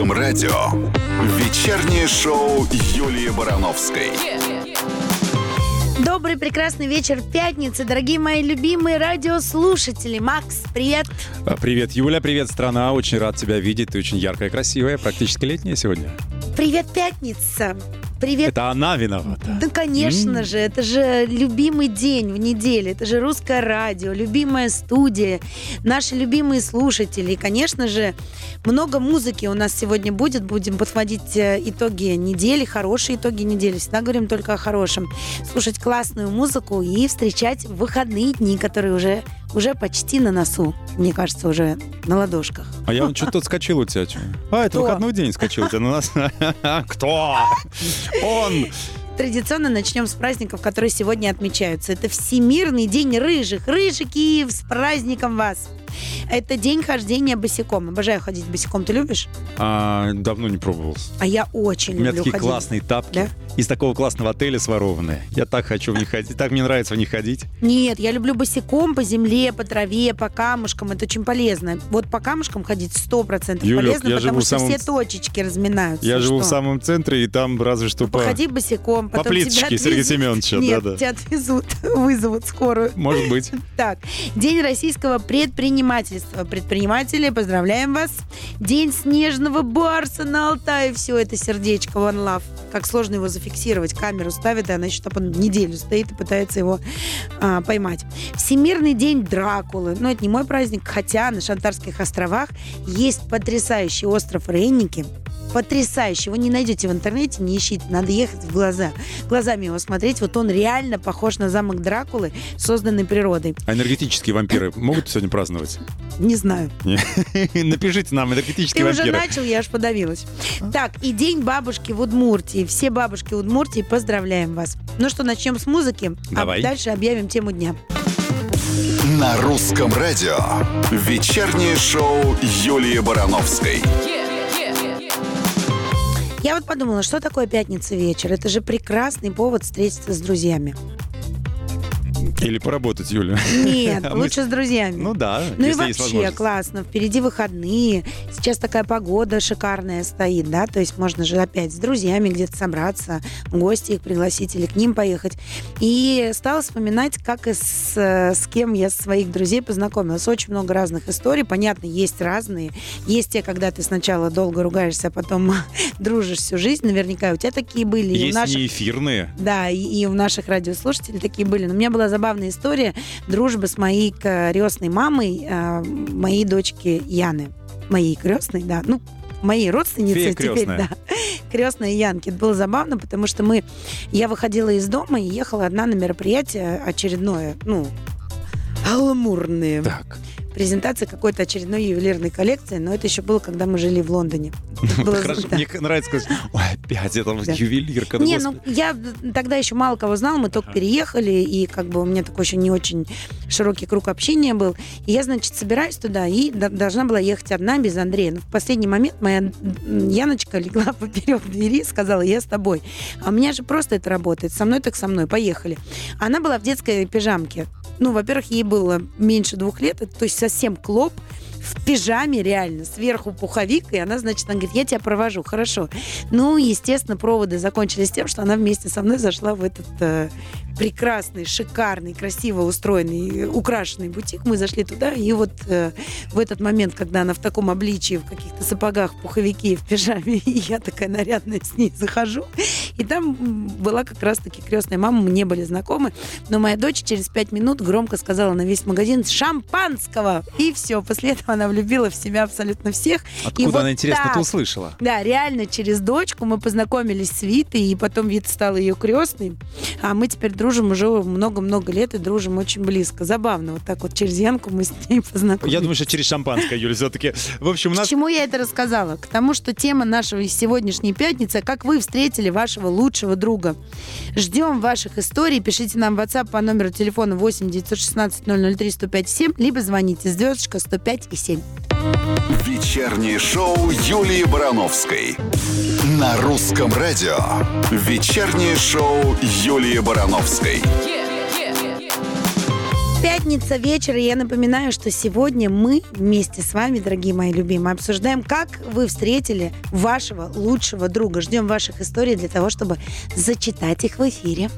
русском радио. Вечернее шоу Юлии Барановской. Добрый прекрасный вечер пятницы, дорогие мои любимые радиослушатели. Макс, привет. А, Привет, Юля, привет, страна. Очень рад тебя видеть. Ты очень яркая, красивая, практически летняя сегодня. Привет, пятница. Привет. Это она виновата. Да, конечно же, это же любимый день в неделе, это же русское радио, любимая студия, наши любимые слушатели. И, конечно же, много музыки у нас сегодня будет. Будем подводить э, итоги недели, хорошие итоги недели. Всегда говорим только о хорошем. Слушать классную музыку и встречать выходные дни, которые уже, уже почти на носу. Мне кажется, уже на ладошках. А я вон что-то отскочил у тебя. А, это Кто? выходной день скочил у тебя на нас. Кто? Он. Традиционно начнем с праздников, которые сегодня отмечаются. Это Всемирный день рыжих. Рыжики, с праздником вас! Это день хождения босиком. Обожаю ходить босиком. Ты любишь? А, давно не пробовал. А я очень У меня люблю такие ходить. классные тапки. Да? Из такого классного отеля сворованные. Я так хочу в них ходить. Так мне нравится в них ходить. Нет, я люблю босиком по земле, по траве, по камушкам. Это очень полезно. Вот по камушкам ходить сто процентов полезно, я потому живу в что самом все точечки разминаются. Я живу в Что? самом центре, и там разве что по... Походи босиком, по плиточке Сергея отвезут. Семеновича, Нет, да-да. тебя отвезут, вызовут скорую. Может быть. Так, День российского предпринимательства. Предприниматели, поздравляем вас. День снежного барса на Алтае. Все это сердечко One Love. Как сложно его зафиксировать. Камеру ставит, и она еще там неделю стоит и пытается его а, поймать. Всемирный день Дракулы. Ну, это не мой праздник, хотя на Шантарских островах есть потрясающий остров Рейники. Потрясающий. Вы не найдете в интернете, не ищите. Надо ехать в глаза. Глазами его смотреть. Вот он реально похож на замок Дракулы, созданный природой. А энергетические вампиры могут сегодня праздновать? Не знаю. Напишите нам, энергетические Ты уже вампиры. начал, я аж подавилась. Так, и день бабушки в Удмуртии. Все бабушки Удмуртии, поздравляем вас. Ну что, начнем с музыки, Давай. а дальше объявим тему дня. На русском радио. Вечернее шоу Юлии Барановской. Я вот подумала, что такое пятница вечер? Это же прекрасный повод встретиться с друзьями. Или поработать, Юля. Нет, А мы лучше с друзьями. Ну да, Ну и есть вообще классно. Впереди выходные. Сейчас такая погода шикарная стоит, да, то есть можно же опять с друзьями где-то собраться, гости их пригласить или к ним поехать. И стала вспоминать, как и с, с кем я своих друзей познакомилась. Очень много разных историй. Понятно, есть разные. Есть те, когда ты сначала долго ругаешься, а потом дружишь всю жизнь. Наверняка у тебя такие были. и у Есть наших неэфирные. да, и, и у наших радиослушателей такие были. Но у меня была забавная история дружбы с моей крестной мамой, э, моей дочки Яны. Моей крестной, да. Ну, моей родственницы теперь, крестная. да. Крестная Янки. Это было забавно, потому что мы... Я выходила из дома и ехала одна на мероприятие очередное, ну, аламурное. Так. Презентация какой-то очередной ювелирной коллекции, но это еще было, когда мы жили в Лондоне. Хорошо, да. мне нравится сказать, ой, опять это Да. ювелирка. ну, Не, господи». ну я тогда еще мало кого знала, мы только переехали, и как бы у меня такой еще не очень широкий круг общения был. И я, значит, собираюсь туда и должна была ехать одна без Андрея. Но в последний момент моя Яночка легла поперек двери и сказала, я с тобой. А у меня же просто это работает. Со мной так со мной. Поехали. Она была в детской пижамке. Ну, во-первых, ей было меньше двух лет, то есть совсем клоп, в пижаме реально, сверху пуховик, и она, значит, она говорит, я тебя провожу, хорошо. Ну, естественно, проводы закончились тем, что она вместе со мной зашла в этот э, прекрасный, шикарный, красиво устроенный, украшенный бутик. Мы зашли туда, и вот э, в этот момент, когда она в таком обличии, в каких-то сапогах, пуховике в пижаме, я такая нарядная с ней захожу, и там была как раз-таки крестная мама, мы не были знакомы, но моя дочь через пять минут громко сказала на весь магазин «шампанского!» И все, после этого она влюбила в себя абсолютно всех. И Откуда вот она, интересно, так это услышала? да, реально через дочку мы познакомились с Витой, и потом Вита стала ее крестной. А мы теперь дружим уже много-много лет и дружим очень близко. Забавно, вот так вот через Янку мы с ней познакомились. Я думаю, что через шампанское, Юля, все-таки. В общем, у К нас... чему я это рассказала? К тому, что тема нашего сегодняшней пятницы как вы встретили вашего лучшего друга. Ждем ваших историй. Пишите нам в WhatsApp по номеру телефона 8 916 003 105 7, либо звоните звездочка 105 и 7. Вечернее шоу Юлии Барановской. На русском радио. Вечернее шоу Юлии Барановской. Пятница вечер, и я напоминаю, что сегодня мы вместе с вами, дорогие мои любимые, обсуждаем, как вы встретили вашего лучшего друга. Ждем ваших историй для того, чтобы зачитать их в эфире.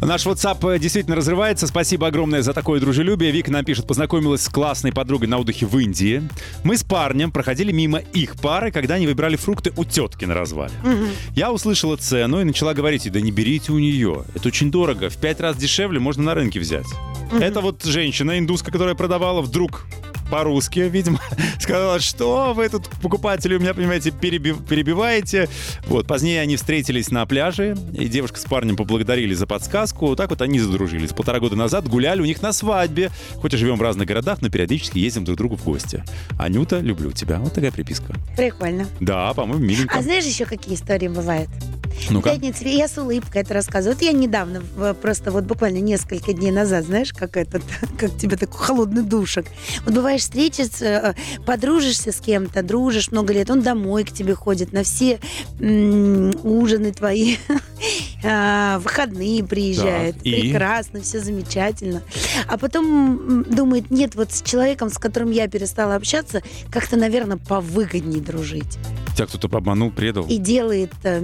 Наш WhatsApp э, действительно разрывается. Спасибо огромное за такое дружелюбие. Вика нам пишет, познакомилась с классной подругой на отдыхе в Индии. Мы с парнем проходили мимо их пары, когда они выбирали фрукты у тетки на развале. Я услышала цену и начала говорить, да не берите у нее. Это очень дорого. В пять раз дешевле можно на рынке взять. Это вот женщина индуска, которая продавала, вдруг по-русски, видимо, сказала, что вы тут, покупатели, у меня, понимаете, переби- перебиваете. Вот, позднее они встретились на пляже, и девушка с парнем поблагодарили за подсказку. Вот так вот они задружились. Полтора года назад гуляли у них на свадьбе. Хоть и живем в разных городах, но периодически ездим друг к другу в гости. Анюта, люблю тебя. Вот такая приписка. Прикольно. Да, по-моему, миленько. А знаешь еще какие истории бывают? Ну-ка. Пятница, я с улыбкой это рассказываю. Вот я недавно, просто вот буквально несколько дней назад, знаешь, как этот, как тебе такой холодный душек. Вот бываешь, встретишься, э, подружишься с кем-то, дружишь много лет, он домой к тебе ходит на все ужины твои, а, выходные приезжает. И? Прекрасно, все замечательно. А потом думает, нет, вот с человеком, с которым я перестала общаться, как-то, наверное, повыгоднее дружить Тебя кто-то обманул, предал. и делает э,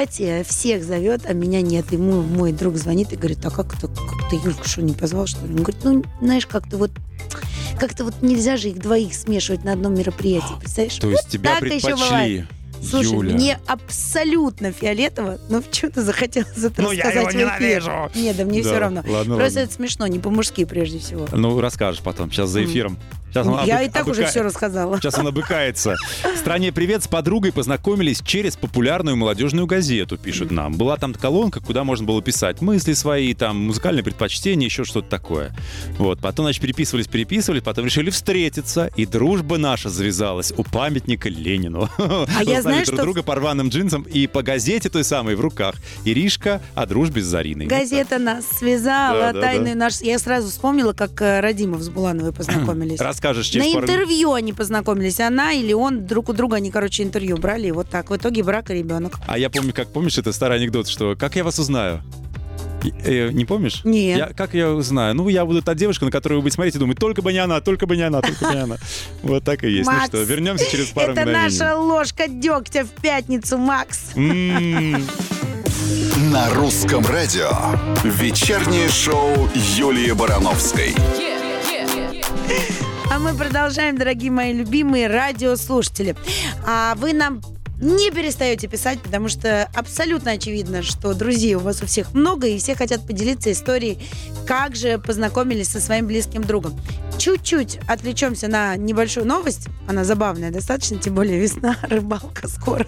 мероприятие, всех зовет, а меня нет. Ему мой друг звонит и говорит, а как ты, как ты Юльку что, не позвал, что ли? Он говорит, ну, знаешь, как-то вот как-то вот нельзя же их двоих смешивать на одном мероприятии, представляешь? То есть тебя так еще бывает. предпочли. Слушай, Юля. мне абсолютно фиолетово, но почему-то захотелось это Ну, я рассказать его в эфир. ненавижу. Нет, да мне Да, все равно. ладно, Просто ладно. это смешно, не по-мужски прежде всего. Ну, расскажешь потом, сейчас за эфиром. Сейчас он Я обы- и так уже обыка- все рассказала. Сейчас он обыкается. В стране привет с подругой познакомились через популярную молодежную газету, пишут нам. Была там колонка, куда можно было писать мысли свои, там музыкальные предпочтения, еще что-то такое. Вот, потом, значит, переписывались, переписывались, потом решили встретиться, и дружба наша завязалась у памятника Ленину. А я знаю, друг что- друга по рваным джинсам и по газете той самой в руках. Иришка о дружбе с Зариной. Газета нас связала, Да, да, тайны да. наш. Я сразу вспомнила, как э, Радимов с Булановой познакомились. Расскажешь На через пару минут. интервью они познакомились. Она или он друг у друга, они, короче, интервью брали. И вот так. В итоге брак и ребенок. А я помню, как помнишь, это старый анекдот, что как я вас узнаю? Э, не помнишь? Нет. Я, как я узнаю? Ну, я буду та девушка, на которую вы будете смотреть и думать, только бы не она, только бы не она, только бы не она. Вот так и есть. Ну что, вернемся через пару Это мгновений. наша ложка дегтя в пятницу, Макс. М, На русском радио. Вечернее шоу Юлии Барановской. А мы продолжаем, дорогие мои любимые радиослушатели. А вы нам не перестаете писать, потому что абсолютно очевидно, что друзей у вас у всех много, и все хотят поделиться историей, как же познакомились со своим близким другом. Чуть-чуть отвлечемся на небольшую новость. Она забавная достаточно, тем более весна, рыбалка скоро.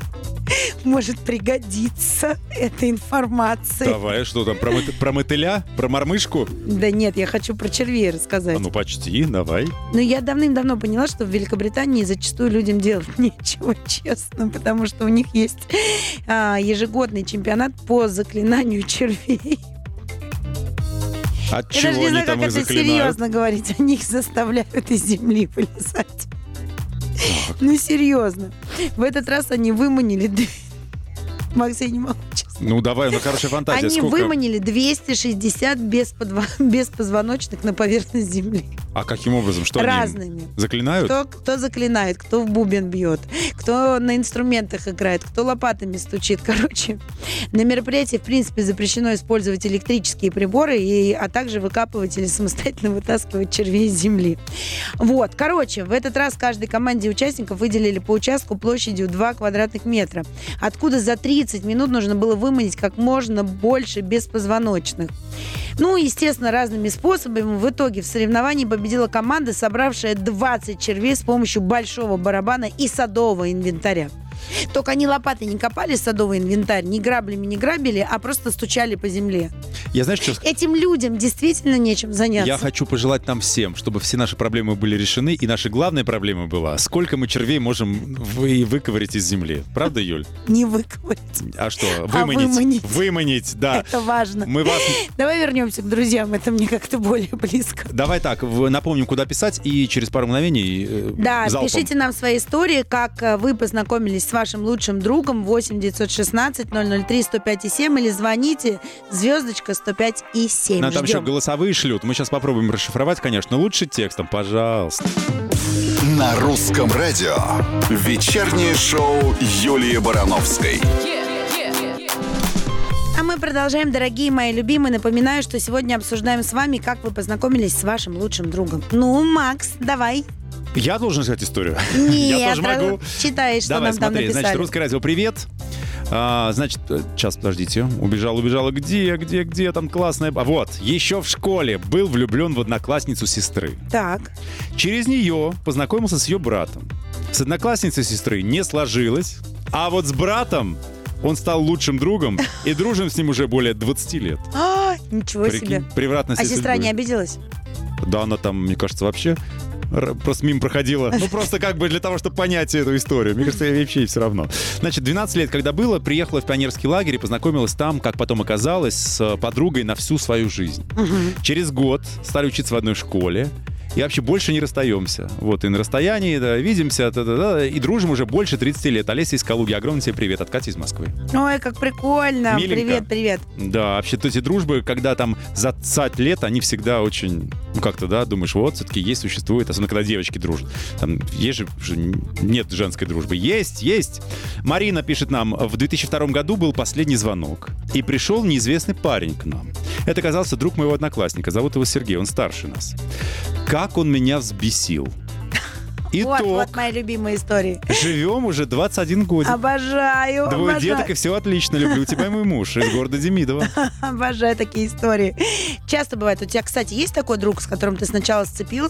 Может пригодиться эта информация. Давай, что там, про, мыт- про мотыля? Про мормышку? Да нет, я хочу про червей рассказать. А ну почти, давай. Но я давным-давно поняла, что в Великобритании зачастую людям делать нечего, честно, потому что у них есть а, ежегодный чемпионат по заклинанию червей. От Я чего даже не знаю, там как это заклинают? серьезно говорить. Они их заставляют из земли вылезать. Ну, серьезно. В этот раз они выманили... две- Макс, я не честно. Ну давай, ну хорошая фантазия. Они Сколько? выманили 260 бесподво- беспозвоночных на поверхность земли. А каким образом? Что они Разными. заклинают? Кто, кто заклинает, кто в бубен бьет, кто на инструментах играет, кто лопатами стучит. Короче, на мероприятии, в принципе, запрещено использовать электрические приборы, и, а также выкапывать или самостоятельно вытаскивать червей из земли. Вот, короче, в этот раз каждой команде участников выделили по участку площадью 2 квадратных метра, откуда за 30 минут нужно было выманить как можно больше беспозвоночных. Ну, естественно, разными способами. В итоге в соревновании победила команда, собравшая 20 червей с помощью большого барабана и садового инвентаря. Только они лопатой не копали садовый инвентарь, ни граблями не грабили, а просто стучали по земле. Я знаешь, что? Этим людям действительно нечем заняться. Я хочу пожелать нам всем, чтобы все наши проблемы были решены, и наша главная проблема была, сколько мы червей можем вы выковырять из земли. Правда, Юль? Не выковырять. А что? А Выманить. выманить. Выманить, да. Это важно. Мы вас... Давай вернемся к друзьям, это мне как-то более близко. Давай так, напомним, куда писать, и через пару мгновений э, Да, залпом. пишите нам свои истории, как э, вы познакомились с вашим лучшим другом 8 916 003 105 и 7 или звоните звездочка 105 и 7. Нам там еще голосовые шлют. Мы сейчас попробуем расшифровать, конечно. Лучше текстом, пожалуйста. На русском радио. Вечернее шоу Юлии Барановской. А мы продолжаем, дорогие мои любимые. Напоминаю, что сегодня обсуждаем с вами, как вы познакомились с вашим лучшим другом. Ну, Макс, давай. Я должен сказать историю. Нет, Я тоже могу. читай, что Давай, нам там смотри, написали. значит, русское радио, привет. А, значит, э, сейчас, подождите. Убежал, убежала. Где, где, где там классная... А вот, еще в школе был влюблен в одноклассницу сестры. Так, Через нее познакомился с ее братом. С одноклассницей сестры не сложилось, а вот с братом он стал лучшим другом и дружим с ним уже более 20 лет. а, ничего Прикинь, себе. превратность А сестра судьбы. не обиделась? Да, она там, мне кажется, вообще просто мимо проходила. Ну, просто как бы для того, чтобы понять эту историю. Мне кажется, ей вообще все равно. Значит, 12 лет, когда было, приехала в пионерский лагерь и познакомилась там, как потом оказалось, с подругой на всю свою жизнь. Через год стали учиться в одной школе. И вообще больше не расстаемся. Вот, и на расстоянии, да, видимся, да-да-да, и дружим уже больше 30 лет. Олеся из Калуги, огромный тебе привет от Кати из Москвы. Ой, как прикольно. Миленько. Привет, привет. Да, вообще эти дружбы, когда там за 20 лет, они всегда очень, ну как-то, да, думаешь, вот, все-таки есть, существует, особенно когда девочки дружат. Там есть же нет женской дружбы. Есть, есть. Марина пишет нам, в 2002 году был последний звонок, и пришел неизвестный парень к нам. Это оказался друг моего одноклассника, зовут его Сергей, он старше нас. Как он меня взбесил. Вот, Итог. вот мои любимые истории. Живем уже 21 годик. Обожаю, Двое обожаю. деток, и все отлично. Люблю тебя, мой муж, из города Демидова. Обожаю такие истории. Часто бывает. У тебя, кстати, есть такой друг, с которым ты сначала сцепил?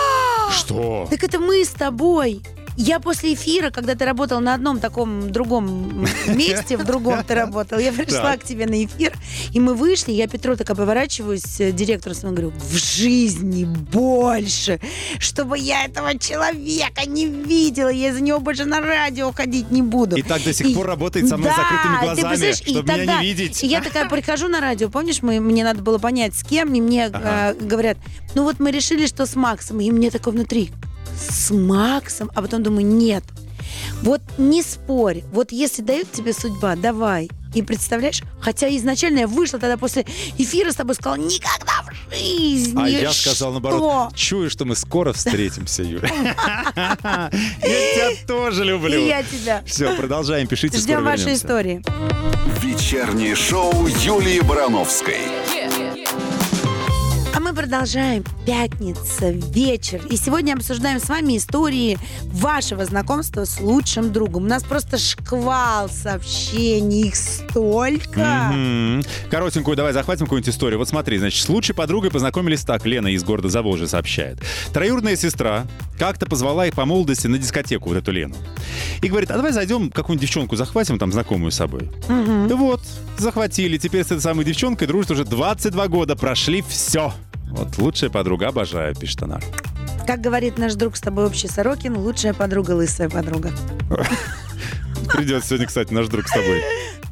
Что? Так это мы с тобой. Я после эфира, когда ты работал на одном таком другом месте, в другом ты работал, я пришла к тебе на эфир, и мы вышли, я Петру так поворачиваюсь, э, директору своему говорю, в жизни больше, чтобы я этого человека не видела, я из-за него больше на радио ходить не буду. И так до сих пор работает со мной Да, закрытыми ты глазами, и чтобы меня тогда- не видеть. И я такая прихожу на радио, помнишь, мы, мне надо было понять, с кем, и мне Ага. э, говорят, ну вот мы решили, что с Максом, и мне такое внутри, с Максом, а потом думаю, нет, вот не спорь, вот если дает тебе судьба, давай. И представляешь, хотя изначально я вышла тогда после эфира с тобой, сказала, никогда в жизни. А я сказал Что? наоборот, чую, что мы скоро встретимся, Юля. Я тебя тоже И люблю. я тебя. Все, продолжаем, пишите, Ждем ваши истории. Вечернее шоу Юлии Барановской. Продолжаем. Пятница, вечер. И сегодня обсуждаем с вами истории вашего знакомства с лучшим другом. У нас просто шквал сообщений, их столько. Мгм. Коротенькую давай захватим какую-нибудь историю. Вот смотри, значит, с лучшей подругой познакомились так. Лена из города Заволжье сообщает. Троюродная сестра как-то позвала их по молодости на дискотеку, вот эту Лену. И говорит, а давай зайдем, какую-нибудь девчонку захватим, там, знакомую с собой. Да вот, захватили. Теперь с этой самой девчонкой дружат уже 22 года. Прошли все. Вот лучшая подруга, обожаю, пишет она. Как говорит наш друг с тобой общий Сорокин, лучшая подруга, лысая подруга. Придет сегодня, кстати, наш друг с тобой.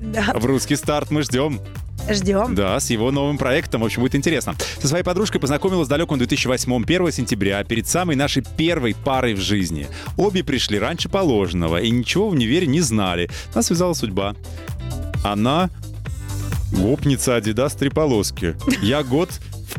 Да, В русский старт мы ждем. ждем. Да, с его новым проектом. В общем, будет интересно. Со своей подружкой познакомилась в далеком 2008 1 сентября, перед самой нашей первой парой в жизни. Обе пришли раньше положенного и ничего в универе не знали. Нас связала судьба. Она гопница Адидас три полоски. Я год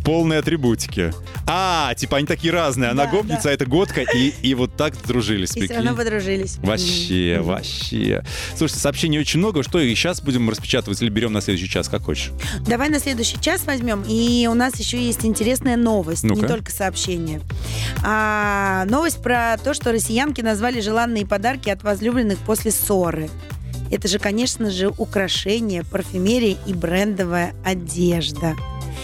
в полной атрибутике. А, типа они такие разные. Она Да, гопница, да. а это годка. И, и вот так дружились. И все равно подружились. Вообще, Мгм. вообще. Слушайте, сообщений очень много. Что, и сейчас будем распечатывать или берем на следующий час, как хочешь? Давай на следующий час возьмем. И у нас еще есть интересная новость, Ну-ка. не только сообщение. А, новость про то, что россиянки назвали желанные подарки от возлюбленных после ссоры. Это же, конечно же, украшения, парфюмерия и брендовая одежда.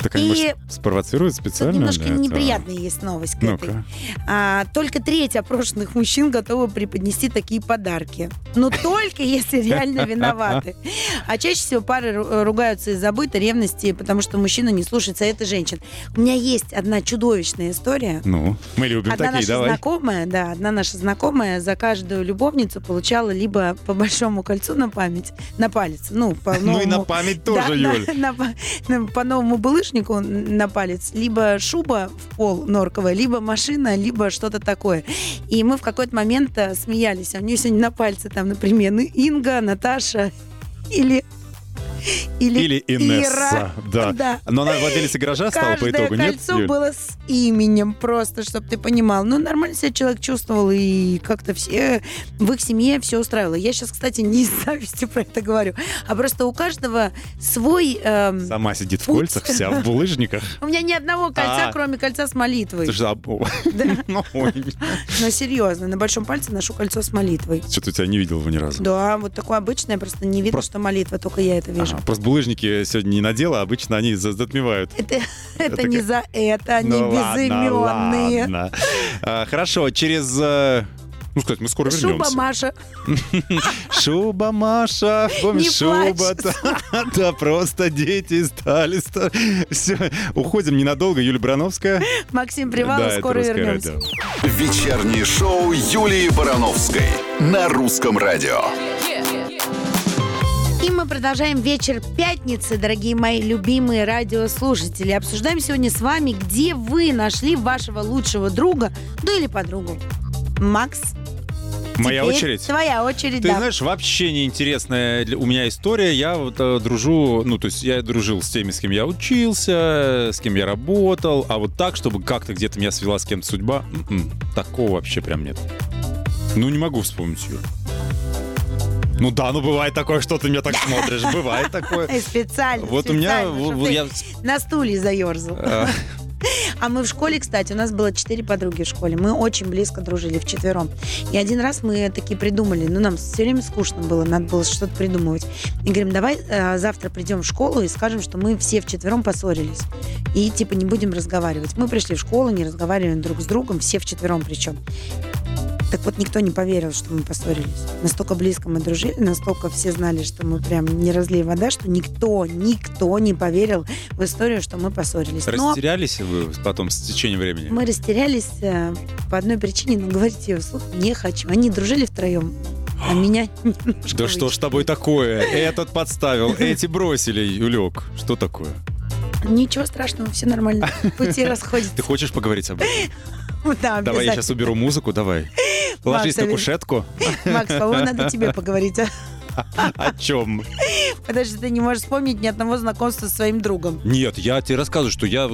Так они, И может, спровоцируют специально? Тут немножко этого? неприятная есть новость к этой. Ну-ка. А, только треть опрошенных мужчин готовы преподнести такие подарки. Но только если реально виноваты. А чаще всего пары ру- ругаются из-за быта, ревности, потому что мужчина не слушается это женщин. У меня есть одна чудовищная история. Ну, мы любим Одна такие, наша давай. знакомая, да, одна наша знакомая за каждую любовницу получала либо по большому кольцу на память, на палец, ну, по Ну и на новому- память тоже, Юль. по новому булыжнику наушнику на палец либо шуба в пол норковая, либо машина, либо что-то такое. И мы в какой-то момент э, смеялись. А у нее сегодня на пальце там, например, Инга, Наташа или или, Или Инесса, Ира. да. Да. Но она владелицей гаража стала по итогу, нет? кольцо Юль? было с именем просто, чтобы ты понимал. Ну, нормально себя человек чувствовал, и как-то все в их семье все устраивало. Я сейчас, кстати, не из зависти про это говорю, а просто у каждого свой... эм, Сама сидит в Путь. кольцах вся, в булыжниках. У меня ни одного кольца, А. кроме кольца с молитвой. Слушай, а, Да. ну, ой, Но серьезно, на большом пальце ношу кольцо с молитвой. Что-то тебя не видел его ни разу. Да, вот такое обычное, просто не видно, Просто- что молитва, только я это вижу. Ага, просто булыжники сегодня не надела, а обычно они за- затмевают. Это, это Это не как- за это, они Ну ладно, безыменные. ладно. А, Хорошо, через... э, Ну, сказать, мы скоро Шуба вернемся. Маша. Шуба, Маша, помнишь, Не шуба, плачь. да, просто дети стали. Все, уходим ненадолго. Юлия Брановская. Максим Привалов, скоро «Русское вернемся. радио». Вечернее шоу Юлии Барановской на русском радио. И мы продолжаем вечер пятницы, дорогие мои любимые радиослушатели. Обсуждаем сегодня с вами, где вы нашли вашего лучшего друга, ну или подругу. Макс, Моя теперь очередь. Твоя очередь, Ты да. знаешь, вообще неинтересная у меня история. Я вот э, дружу, ну, то есть я дружил с теми, с кем я учился, с кем я работал, а вот так, чтобы как-то где-то меня свела с кем-то судьба, м-м, такого вообще прям нет. Ну, не могу вспомнить, Юр. Ну да, ну бывает такое, что ты меня так смотришь, бывает такое. Специально. Вот у меня, на стуле заерзал. э, А мы в школе, кстати, у нас было четыре подруги в школе. Мы очень близко дружили вчетвером. И один раз мы такие придумали, ну, нам все время скучно было, надо было что-то придумывать. И говорим, давай э, завтра придем в школу и скажем, что мы все вчетвером поссорились. И, типа, не будем разговаривать. Мы пришли в школу, не разговариваем друг с другом, все вчетвером причем. Так вот, никто не поверил, что мы поссорились. Настолько близко мы дружили, настолько все знали, что мы прям не разлей вода, что никто, никто не поверил в историю, что мы поссорились. Но Растерялись вы потом с течением времени? мы растерялись э, по одной причине, но говорить ее вслух не хочу. Они дружили втроем, а меня Да что ж тобой такое? Этот подставил, эти бросили, Юлек. Что такое? Ничего страшного, все нормально. Пути расходятся. Ты хочешь поговорить об этом? Да, Давай я сейчас уберу музыку, давай. Ложись на Макс, кушетку. Макс, по-моему, надо тебе поговорить. О чем? Что ты не можешь вспомнить ни одного знакомства со своим другом. Нет, я тебе рассказываю, что я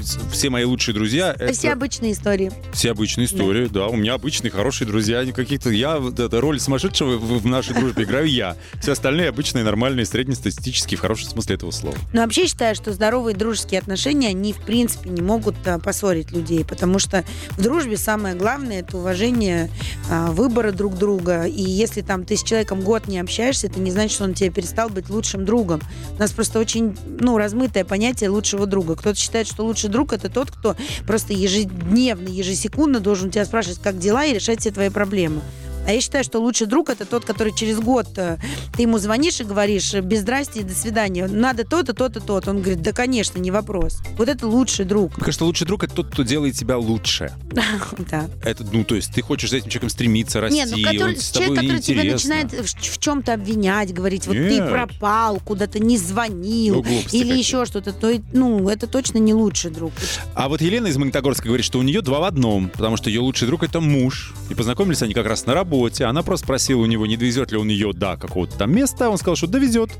с- все мои лучшие друзья Все обычные истории. все обычные истории, да. У меня обычные хорошие друзья, каких-то. Я это роль сумасшедшего в, нашей дружбе играю я. Все остальные обычные, нормальные, среднестатистические в хорошем смысле этого слова. Но вообще считаю, что здоровые дружеские отношения, они в принципе не могут а, поссорить людей, потому что в дружбе самое главное это уважение а, выбора друг друга. И если там ты с человеком год не общаешься, это не значит, что он тебе перестал быть лучшим другом. У нас просто очень ну, размытое понятие лучшего друга. Кто-то считает, что лучший друг это тот, кто просто ежедневно, ежесекундно должен тебя спрашивать, как дела, и решать все твои проблемы. А я считаю, что лучший друг это тот, который через год э, ты ему звонишь и говоришь э, без здрасте и до свидания. Надо то-то, то-то, то-то. Он говорит, да, конечно, не вопрос. Вот это лучший друг. Мне кажется, лучший друг это тот, кто делает тебя лучше. Да. Это, ну, то есть ты хочешь за этим человеком стремиться, расти, Не, ну который, человек, который тебя начинает в, чем-то обвинять, говорить, вот ты Нет. пропал, куда-то не звонил, Ну, или еще что-то, то, ну, это точно не лучший друг. А вот Елена из Магнитогорска говорит, что у нее два в одном, потому что ее лучший друг это муж. И познакомились они как раз на работе. Она просто спросила у него, не довезет ли он ее до какого-то там места. Он сказал, что довезет.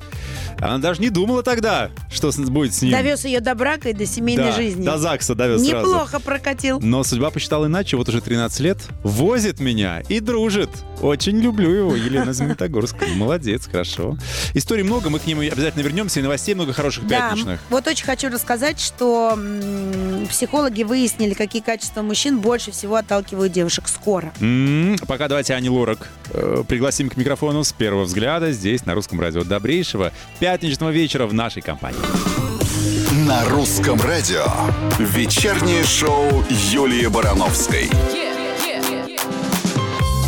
Она даже не думала тогда, что будет с ним. Довез ее до брака и до семейной Да, жизни. До ЗАГСа довез сразу. Неплохо прокатил. Но судьба посчитала иначе, вот уже 13 лет, возит меня и дружит. Очень люблю его, Елена из Магнитогорска. Молодец, хорошо. Историй много, мы к ним обязательно вернемся, и новостей много хороших Да, пятничных. вот очень хочу рассказать, что психологи выяснили, какие качества мужчин больше всего отталкивают девушек скоро. М, Пока давайте Ани Лорак э, пригласим к микрофону с первого взгляда здесь, на русском радио. Добрейшего пятничного вечера в нашей компании. На русском радио. Вечернее шоу Юлии Барановской.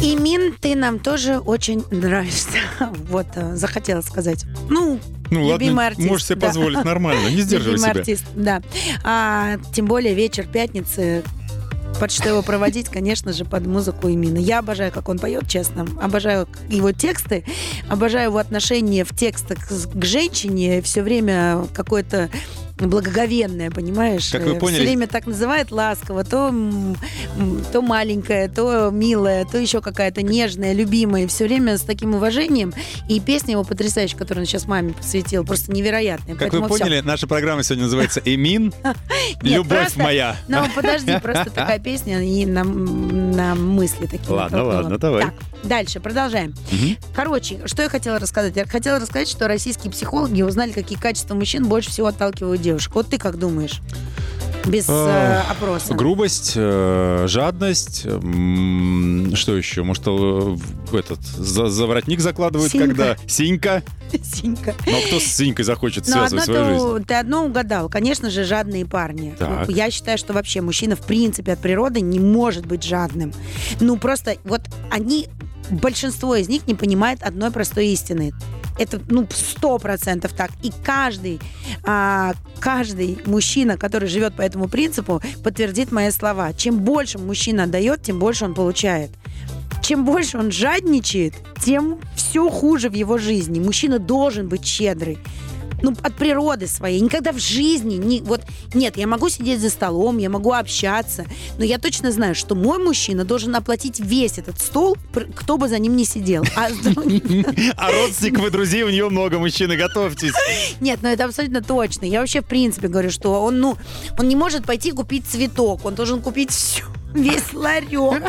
И Мин, ты нам тоже очень нравишься. Вот, э, захотела сказать. Ну, Ну любимый ладно, артист. можешь себе да. позволить нормально, не сдерживай Любимый себя. артист, да. А, тем более вечер пятницы, под что его проводить, конечно же, под музыку Имина. Я обожаю, как он поет, честно. Обожаю его тексты, обожаю его отношение в текстах к женщине. Все время какое-то благоговенная, понимаешь? Как вы Э, поняли- Все время так называет ласково, то, то маленькая, то милая, то еще какая-то нежная, любимая. Все время с таким уважением. И песня его потрясающая, которую он сейчас маме посвятил, просто невероятная. Как вы Поэтому всё. поняли, наша программа сегодня называется «Эмин. Любовь моя». Ну, подожди, просто такая песня и на, мысли такие. Ладно, ладно, давай. Дальше, продолжаем. Мгм. Короче, что я хотела рассказать? Я хотела рассказать, что российские психологи узнали, какие качества мужчин больше всего отталкивают девушек. Вот ты как думаешь? Без э, А, опроса. Грубость, э, жадность, м, что еще? Может, э, в этот за, за воротник закладывают, Синька. когда синька. Синька. Но кто с синькой захочет Ну, связывать свою ты, жизнь? ты одно угадал. Конечно же, жадные парни. Так. Ну, Я считаю, что вообще мужчина в принципе от природы не может быть жадным. Ну, просто вот они, большинство из них не понимает одной простой истины. Это, ну, сто процентов так. И каждый, а, каждый мужчина, который живет по этому принципу, подтвердит мои слова. Чем больше мужчина дает, тем больше он получает. Чем больше он жадничает, тем все хуже в его жизни. Мужчина должен быть щедрый. Ну, от природы своей. Никогда в жизни не... Вот, нет, я могу сидеть за столом, я могу общаться, но я точно знаю, что мой мужчина должен оплатить весь этот стол, кто бы за ним не сидел. А А родственников и друзей у нее много, мужчины, готовьтесь. Нет, ну это абсолютно точно. Я вообще в принципе говорю, что он, ну, он не может пойти купить цветок, он должен купить все. Весь ларек.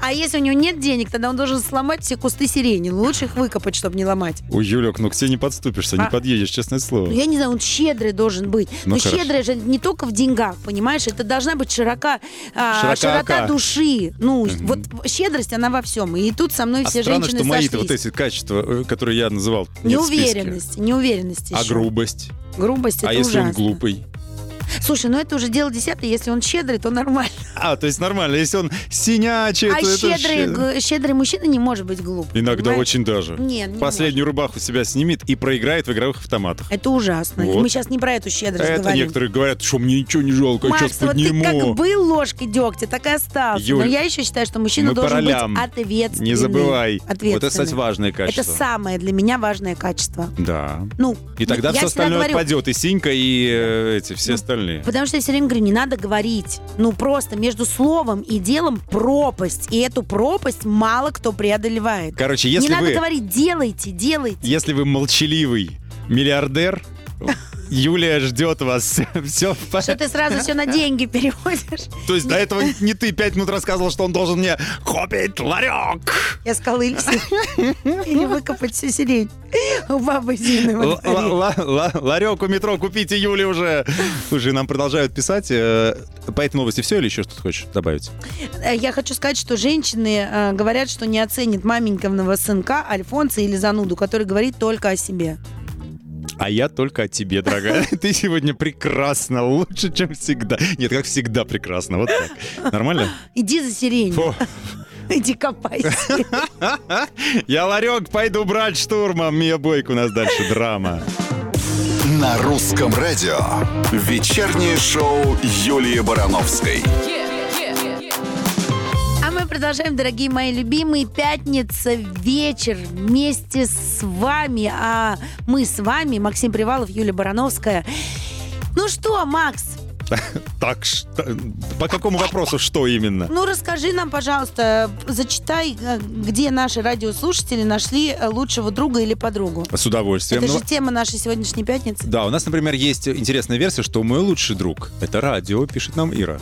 А если у него нет денег, тогда он должен сломать все кусты сирени. Лучше их выкопать, чтобы не ломать. Ой, Юлек, ну к тебе не подступишься, не А- подъедешь, честное слово. Ну, я не знаю, он щедрый должен быть. Ну, Но хорошо. щедрый же не только в деньгах, понимаешь? Это должна быть широка, а, широта души. Ну, вот щедрость, она во всем. И тут со мной А все странно, женщины что мои-то вот эти качества, э, которые я называл, нет. Неуверенность, неуверенность А грубость? Грубость А это если он ужасно. глупый? Слушай, ну это уже дело десятое. Если он щедрый, то нормально. А, то есть нормально. Если он синячий, а то это щедрый, щ- г- щедрый мужчина не может быть глуп. Иногда понимаешь? очень даже. Нет, не Последнюю рубаху себя снимет и проиграет в игровых автоматах. может. Это ужасно. Вот. Мы сейчас не про эту щедрость Это говорим. некоторые говорят, что мне ничего не жалко, я Макс, сейчас вот ты как был ложкой дегтя, так и остался. Юль, Но я еще считаю, что мужчина мы должен быть ролям. ответственный. Не забывай. Вот это, кстати, важное Это качество. самое для меня важное качество. Да. Ну, И тогда я все остальное говорю, отпадет. И Синька, и э, эти, все Ну, остальные. Потому что я все время говорю, не надо говорить. Ну, просто между словом и делом пропасть. И эту пропасть мало кто преодолевает. Короче, если не надо вы, говорить, делайте, делайте. если вы молчаливый миллиардер, Юлия ждет вас. Все Что ты сразу все на деньги переводишь. То есть до этого не ты пять минут рассказывал, что он должен мне купить ларек. Я сказала, или, все- или выкопать всю сирень у бабы Зины. Ларек у метро купите, Юля, уже. Слушай, нам продолжают писать. э, По этой новости все или еще что-то хочешь добавить? Э, Я хочу сказать, что женщины э, говорят, что не оценят маменькиного сынка Альфонса или зануду, который говорит только о себе. А я только о тебе, дорогая. Ты сегодня прекрасна, лучше, чем всегда. Нет, как всегда прекрасно. Вот так. Нормально? Иди за сирень, Фу. иди копайся. Я ларек пойду брать штурмом. Мия Бойко у нас дальше драма. На русском радио. Вечернее шоу Юлии Барановской. Мы продолжаем, дорогие мои любимые. Пятница, вечер вместе с вами. А мы с вами, Максим Привалов, Юлия Барановская. Ну что, Макс, Так, что- по какому вопросу что именно? ну расскажи нам, пожалуйста, зачитай, э, где наши радиослушатели нашли э, лучшего друга или подругу. С удовольствием. Это Ну, же тема нашей сегодняшней пятницы. Да, у нас, например, есть интересная версия, что мой лучший друг — это радио, пишет нам Ира.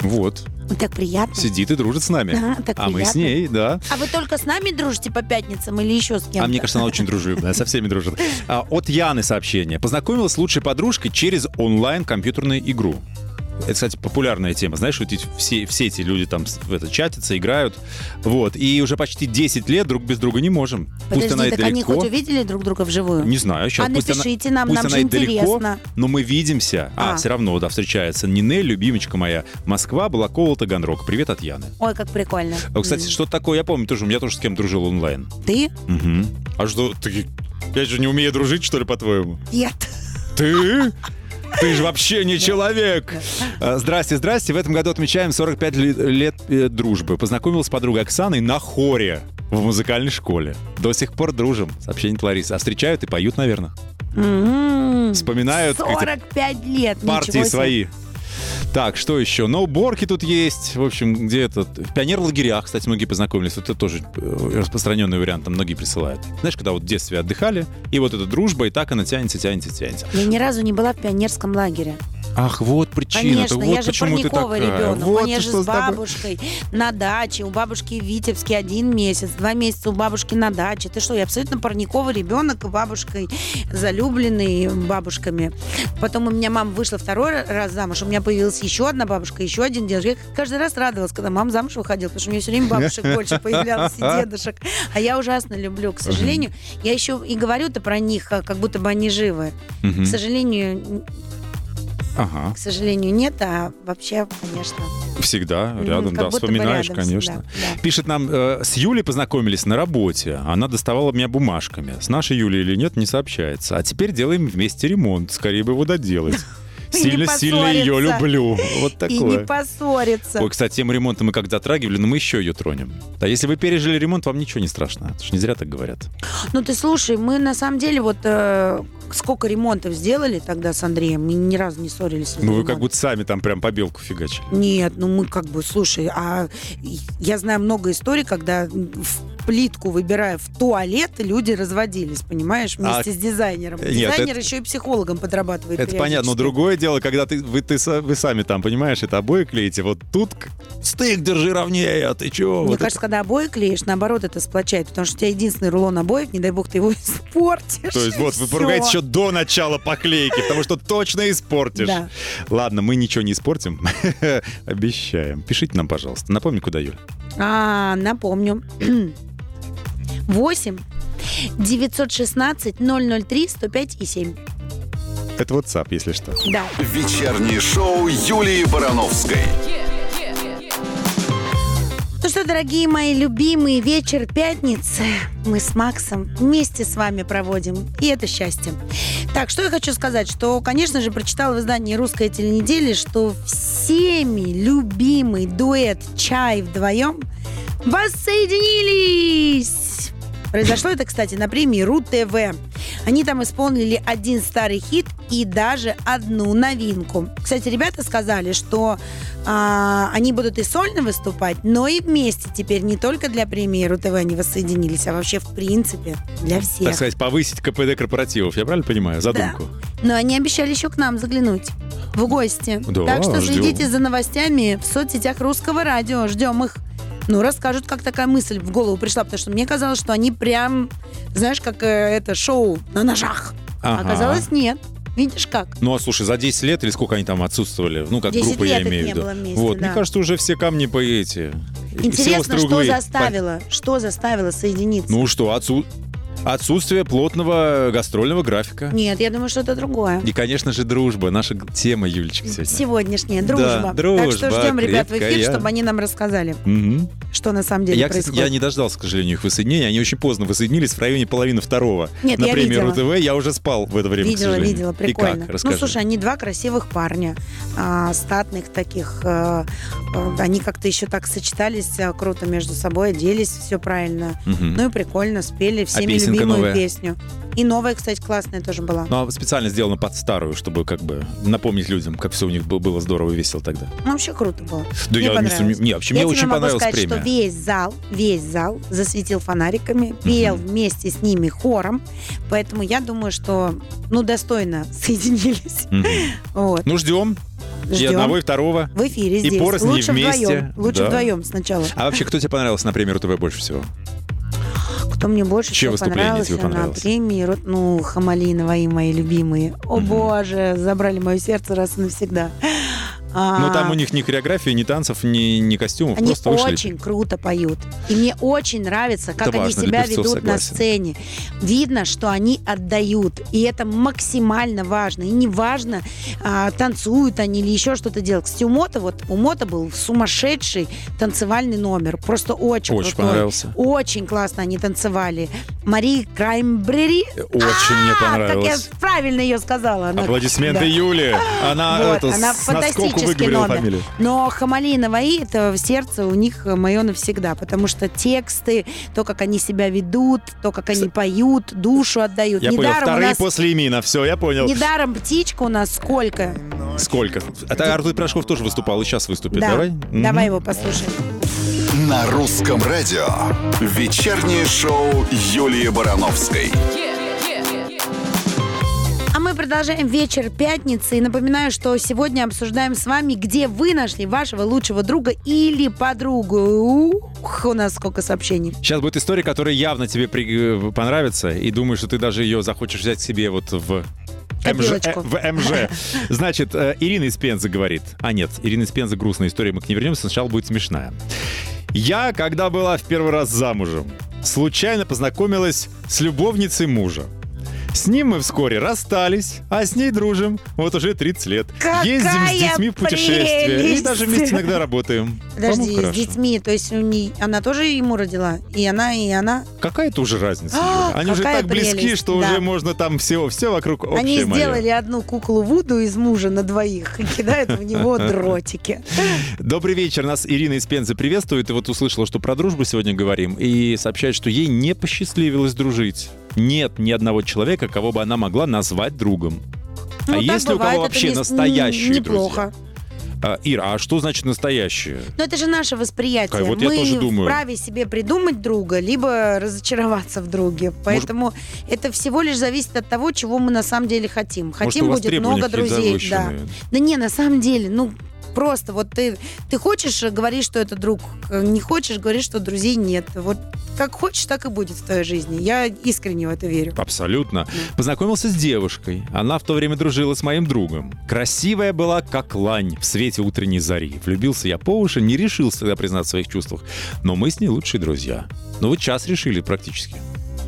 Вот, Так приятно. сидит и дружит с нами. Ага, так а мы с приятно. ней, да. А вы только с нами дружите по пятницам или еще с кем-то? А мне кажется, она очень дружелюбная, со всеми дружит. А, от Яны сообщение. Познакомилась с лучшей подружкой через онлайн-компьютерную игру. Это, кстати, популярная тема. Знаешь, вот эти, все, все эти люди там в это чатятся, играют. Вот. И уже почти 10 лет друг без друга не можем. Подожди, пусть она и так они далеко. хоть увидели друг друга вживую? Не знаю, сейчас. А пусть она- напишите нам, пусть нам она же и далеко, интересно. но мы видимся. А, А. все равно, да, встречается. Нинель, любимочка моя. Москва, Балакова, Таганрог. Привет от Яны. Ой, как прикольно. А, кстати, М. что такое, я помню тоже, я тоже с кем дружил онлайн. Ты? Мгм. А что, ты, я же не умею дружить, что ли, по-твоему? Нет. Ты? Ты же вообще не человек. А, Здрасте, здрасте. В этом году отмечаем 45 ли- лет э, дружбы. Познакомился с подругой Оксаной на хоре в музыкальной школе. До сих пор дружим. Сообщение от Ларисы. А встречают и поют, наверное. Вспоминают эти 45 лет. партии свои. Так, что еще? Ноуборки тут есть. В общем, где этот? В пионер-лагерях, кстати, многие познакомились. Это тоже э, распространенный вариант, там многие присылают. Знаешь, когда вот в детстве отдыхали, и вот эта дружба, и так она тянется, тянется, тянется. Я ни разу не была в пионерском лагере. Ах, вот причина. Конечно, вот я же почему ты парниковый такая. ребенок. Вот ты же с бабушкой на даче. У бабушки в Витебске один месяц, два месяца у бабушки на даче. Ты что, я абсолютно парниковый ребенок, бабушкой залюбленный бабушками. Потом у меня мама вышла второй раз замуж, у меня появилась еще одна бабушка, еще один дедушка. Я каждый раз радовалась, когда мама замуж выходила, потому что у меня все время бабушек больше появлялось и дедушек. А я ужасно люблю, к сожалению. Я еще и говорю-то про них, а, как будто бы они живы. К сожалению, Ага. к сожалению, нет, а вообще, конечно. Всегда рядом, как да, вспоминаешь, рядом конечно. всегда, да. Пишет нам, э, с Юлей познакомились на работе. Она доставала меня бумажками. С нашей Юлей или нет, не сообщается. А теперь делаем вместе ремонт. Скорее бы его доделать. Сильно-сильно ее люблю. Вот И не такое. поссориться. Ой, кстати, тему ремонта мы как затрагивали, но мы еще ее тронем. Да, если вы пережили ремонт, вам ничего не страшно. Это ж не зря так говорят. Ну ты слушай, мы на самом деле вот э, сколько ремонтов сделали тогда с Андреем, мы ни разу не ссорились. Ну, вы как будто сами там прям побелку фигачили. Нет, ну мы как бы, слушай, а я знаю много историй, когда в плитку выбирая в туалет, люди разводились, понимаешь, вместе А- с дизайнером. Нет, Дизайнер это- еще и психологом подрабатывает. Это понятно, но другое дело, когда ты, вы, ты, вы сами там, понимаешь, это обои клеите, вот тут стык держи ровнее, а ты чего? Мне Вот кажется, когда обои клеишь, наоборот, это сплочает, потому что у тебя единственный рулон обоев, не дай бог ты его испортишь. это- То есть вот вы поругаетесь еще до начала поклейки, потому что точно испортишь. Да. Ладно, мы ничего не испортим, обещаем. Пишите нам, пожалуйста. Напомни, куда, Юль. А, напомню. 8 916 003 105 и 7. Это WhatsApp, если что. Да. Вечернее шоу Юлии Барановской. Ну что, дорогие мои любимые, вечер пятницы мы с Максом вместе с вами проводим. И это счастье. Так, что я хочу сказать, что, конечно же, прочитала в издании «Русская теленедели», что всеми любимый дуэт «Чай вдвоем» воссоединились. Произошло это, кстати, на премии РУ-ТВ. Они там исполнили один старый хит и даже одну новинку. Кстати, ребята сказали, что а, они будут и сольно выступать, но и вместе теперь не только для премии РУ-ТВ они воссоединились, а вообще в принципе для всех. Так сказать, повысить КПД корпоративов. Я правильно понимаю? Задумку. Но они обещали еще к нам заглянуть в гости. Да, так что ждем. следите за новостями в соцсетях Русского радио. Ждем их. Ну, расскажут, как такая мысль в голову пришла, потому что мне казалось, что они прям, знаешь, как э, это шоу на ножах. А Ага. Оказалось, нет. Видишь как? Ну, а слушай, за 10 лет или сколько они там отсутствовали? Ну, как 10 группа, я имею в виду. вместе, вот, да. мне кажется, уже все камни по эти. Интересно, что углы. заставило, что заставило соединиться? Ну что, отсу- отсутствие плотного гастрольного графика. Нет, я думаю, что это другое. И, конечно же, дружба. Наша тема, Юлечка, сегодня. Сегодняшняя дружба. дружба так что ждем ребят в эфир, чтобы они нам рассказали, Мгм. что на самом деле Я, кстати, происходит. я не дождался, к сожалению, их воссоединения. Они очень поздно воссоединились, в районе половины второго. Нет, На я видела. РУ-ТВ я уже спал в это время, Видела, видела, И прикольно. как? Расскажи. Ну, слушай, они два красивых парня, а, статных таких. а, а, они как-то еще так сочетались а, круто между собой, оделись, все правильно. Мгм. Ну и прикольно, спели всеми песенка любимую новая? песню. И новая, кстати, классная тоже была. Ну, а специально сделано под старую, чтобы как бы напомнить людям, как все у них было здорово и весело тогда. Ну, вообще круто было. Да Мне я не сомневаюсь. Не, вообще, Я мне очень могу понравилась сказать, премия. что весь зал, весь зал засветил фонариками, пел вместе с ними хором, поэтому я думаю, что, ну, достойно соединились. Мгм. Вот. Ну, ждем. И Ждем. одного, и второго. В эфире И здесь. порознь, и Лучше вместе. вдвоем. Лучше Да. вдвоем сначала. А вообще, кто тебе понравился на премии РУ-ТВ больше всего? Кто мне больше Чье всего понравился, тебе понравилось? на премии, ну, Хамалиновы и мои любимые. О Мгм. боже, забрали мое сердце раз и навсегда. А, Ну, там у них ни хореографии, ни танцев, ни, ни костюмов, Они просто вышли. очень круто поют. И мне очень нравится, как Это они важно, себя певцов, ведут на согласен. сцене. Видно, что они отдают. И это максимально важно. И не важно, а, танцуют они или еще что-то делают. Кстати, у Мота, вот у Мота был сумасшедший танцевальный номер. Просто очень, Очень крутой. понравился. Очень классно они танцевали. Мари Краймбрери. Очень мне А, как я понравилось. правильно ее сказала. Она- Аплодисменты да. Юле. Она, Вот, это, она с наскоку номер. фамилию. Но Хамали и Наваи, это в сердце у них мое навсегда, потому что тексты, то, как они себя ведут, то, как они поют, душу отдают. Я понял, Недаром у вторые нас- после имена. Все, я понял. Недаром птичка у нас сколько? Сколько? Это Артур Пирожков тоже выступал, и сейчас выступит. Да. Давай? Давай его послушаем. На русском радио. Вечернее шоу Юлии Барановской. А мы продолжаем вечер пятницы. И напоминаю, что сегодня обсуждаем с вами, где вы нашли вашего лучшего друга или подругу. Ух, у нас сколько сообщений. Сейчас будет история, которая явно тебе при- э, понравится, и думаю, что ты даже ее захочешь взять себе вот в МЖ, э, в МЖ. Значит, э, Ирина из Пензы говорит. А нет, Ирина из Пензы грустная история, мы к ней вернемся, сначала будет смешная. Я, когда была в первый раз замужем, случайно познакомилась с любовницей С ним мы вскоре расстались, а с ней дружим. Вот уже 30 лет. Какая Ездим с детьми в путешествия. И прелесть! даже вместе иногда работаем. Подожди, с детьми, то есть у ней, она тоже ему родила? И она, и она? Какая-то уже разница, А, Юля. Они уже так близки, прелесть, что да. уже можно там все, все вокруг общее Они мое. сделали одну куклу Вуду из мужа на двоих и кидают в него дротики. Добрый вечер, нас Ирина из Пензы приветствует. И вот услышала, что про дружбу сегодня говорим. И сообщает, что ей не посчастливилось дружить. Нет ни одного человека, кого бы она могла назвать другом. Ну, а есть ли у кого вообще не- настоящие Неплохо. друзья? А, Ира, а что значит настоящие? Но это же наше восприятие. Кай, вот я Мы тоже думаю. вправе себе придумать друга, либо разочароваться в друге. Поэтому это всего лишь зависит от того, чего мы на самом деле хотим. Хотим вас будет много друзей. Да. да не, на самом деле, ну просто вот ты, ты хочешь говорить, что это друг, э, не хочешь говорить, что друзей нет. Вот как хочешь, так и будет в твоей жизни. Я искренне в это верю. Абсолютно. Познакомился с девушкой. Она в то время дружила с моим другом. Красивая была, как лань в свете утренней зари. Влюбился я по уши, не решился тогда признаться в своих чувствах. Но мы с ней лучшие друзья. Ну вот час решили практически.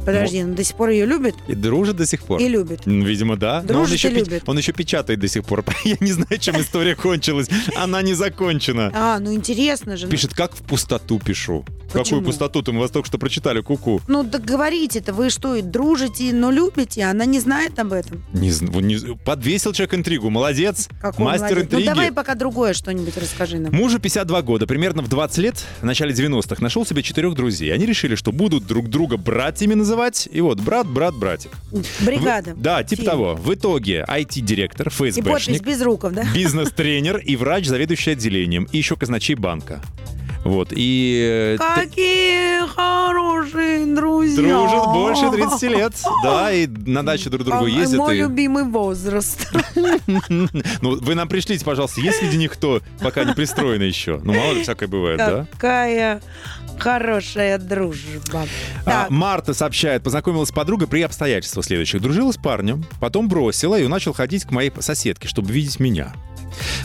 Подожди, он до сих пор ее любит И дружит до сих пор. и любит. Ну, Видимо, да. Но он Дружит еще, и любит. он еще печатает до сих пор. Я не знаю, чем история кончилась. Она не закончена. А, ну интересно же. Пишет, как в пустоту пишу. Какую Почему? пустоту-то? Мы вас только что прочитали, куку. Ну, так говорите-то, вы что, и дружите, но любите, а она не знает об этом. Не, не- подвесил человек интригу. Молодец. Какой Мастер молодец. интриги. Ну, давай пока другое что-нибудь расскажи нам. Мужу 52 года, примерно в 20 лет, в начале 90-х, нашел себе четырех друзей. Они решили, что будут друг друга братьями называть. И вот, брат, брат, братик. Бригада. В- да, типа Фильм. того. В итоге IT-директор, И подпись ФСБшник, без руков, да? бизнес-тренер и врач, заведующий отделением. И еще казначей банка. Вот, и... э, т- Какие хорошие друзья. Дружат больше 30 лет. Да, и на даче друг к другу ездят. Мой и- любимый возраст. Ну, вы нам пришлите, пожалуйста, есть среди них кто пока не пристроен еще? Ну, мало ли всякое бывает, да? Какая хорошая дружба. А, Марта сообщает, познакомилась с подругой при обстоятельствах следующих. Дружила с парнем, потом бросила, и начал ходить к моей соседке, чтобы видеть меня.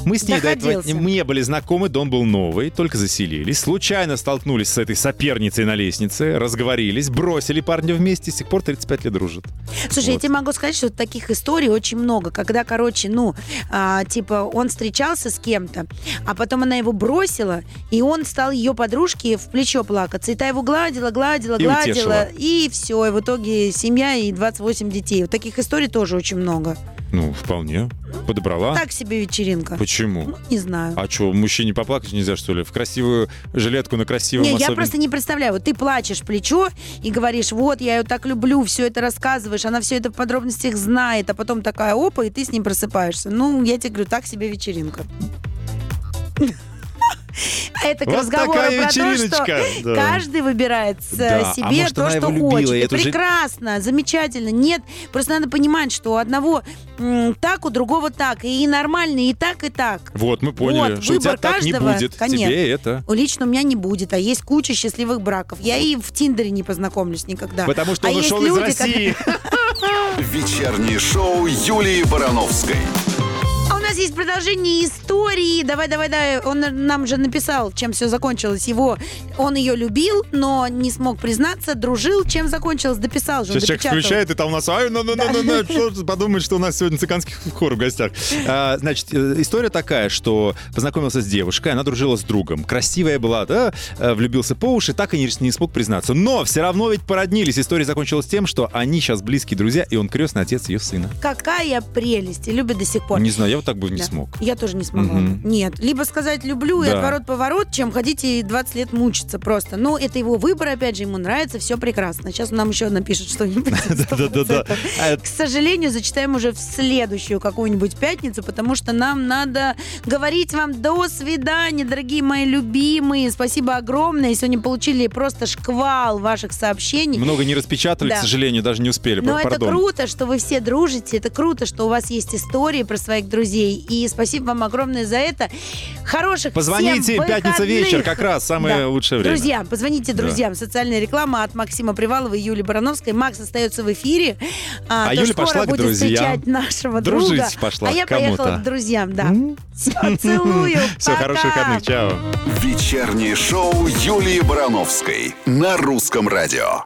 Мы с ней до этого не были знакомы, дом был новый, только заселились. Случайно столкнулись с этой соперницей на лестнице, разговорились, бросили парня вместе, с тех пор 35 лет дружат. Слушай, я Вот. тебе могу сказать, что таких историй очень много. Когда, короче, ну, а, типа, он встречался с кем-то, а потом она его бросила, и он стал ее подружке в плечо плакаться. И та его гладила, гладила, И гладила, утешила. и все. И в итоге семья и 28 детей. Вот таких историй тоже очень много. Ну, вполне. Подобрала. Так себе вечеринка. Почему? Ну, не знаю. А что, мужчине поплакать нельзя, что ли? В красивую жилетку на красивом Не, я особенно- просто не представляю. Вот ты плачешь плечо и говоришь, вот, я ее так люблю, все это рассказываешь, она все это в подробностях знает, а потом такая опа, и ты с ним просыпаешься. Ну, я тебе говорю, так себе вечеринка. Это к Вот разговору такая про то, что да. каждый выбирает Да, а себе может, то, что хочет. Это это прекрасно, замечательно. Нет, просто надо понимать, что у одного м, так, у другого так. И нормально, и так, и так. Вот, мы поняли, Вот, что у тебя выбор так не каждого, будет. конечно. Тебе это. Лично у меня не будет, а есть куча счастливых браков. Я и в Тиндере не познакомлюсь никогда. Потому что А он ушел из люди, как- России. Вечернее шоу Юлии Барановской. Нас есть продолжение истории. Давай, давай, давай. Он нам же написал, чем все закончилось. Его, он ее любил, но не смог признаться, дружил. Чем закончилось, дописал же. Сейчас человек включает, и там у нас, ай, ну, ну, ну, ну, ну, что подумает, что у нас сегодня цыганский хор в гостях. А, Значит, э, история такая, что познакомился с девушкой, она дружила с другом. Красивая была, да, э, влюбился по уши, так и не, не смог признаться. Но все равно ведь породнились. История закончилась тем, что они сейчас близкие друзья, и он крестный отец ее сына. Какая прелесть. И любит до сих пор. Не знаю, я вот так бы не Да. смог. Я тоже не смогла. Бы. Нет. Либо сказать люблю и Да. отворот-поворот, чем ходить и 20 лет мучиться просто. Но это его выбор, опять же, ему нравится, все прекрасно. Сейчас нам еще напишет что-нибудь. Да-да-да. 100%. А, К сожалению, зачитаем уже в следующую какую-нибудь пятницу, потому что нам надо говорить вам до свидания, дорогие мои любимые. Спасибо огромное. Сегодня получили просто шквал ваших сообщений. Много не распечатали, к сожалению, даже не успели. Но это круто, что вы все дружите, это круто, что у вас есть истории про своих друзей, и спасибо вам огромное за это. Хороших Позвоните, всем пятница вечер, как раз самое Да. лучшее время. Друзья, позвоните друзьям. Социальная реклама от Максима Привалова и Юлии Барановской. Макс остается в эфире. А тоже Юля скоро пошла к будет друзьям. встречать нашего Дружить друга. пошла а я поехала к друзьям, да. Все, целую. Все, хороших выходных, чао. Вечернее шоу Юлии Барановской на русском радио.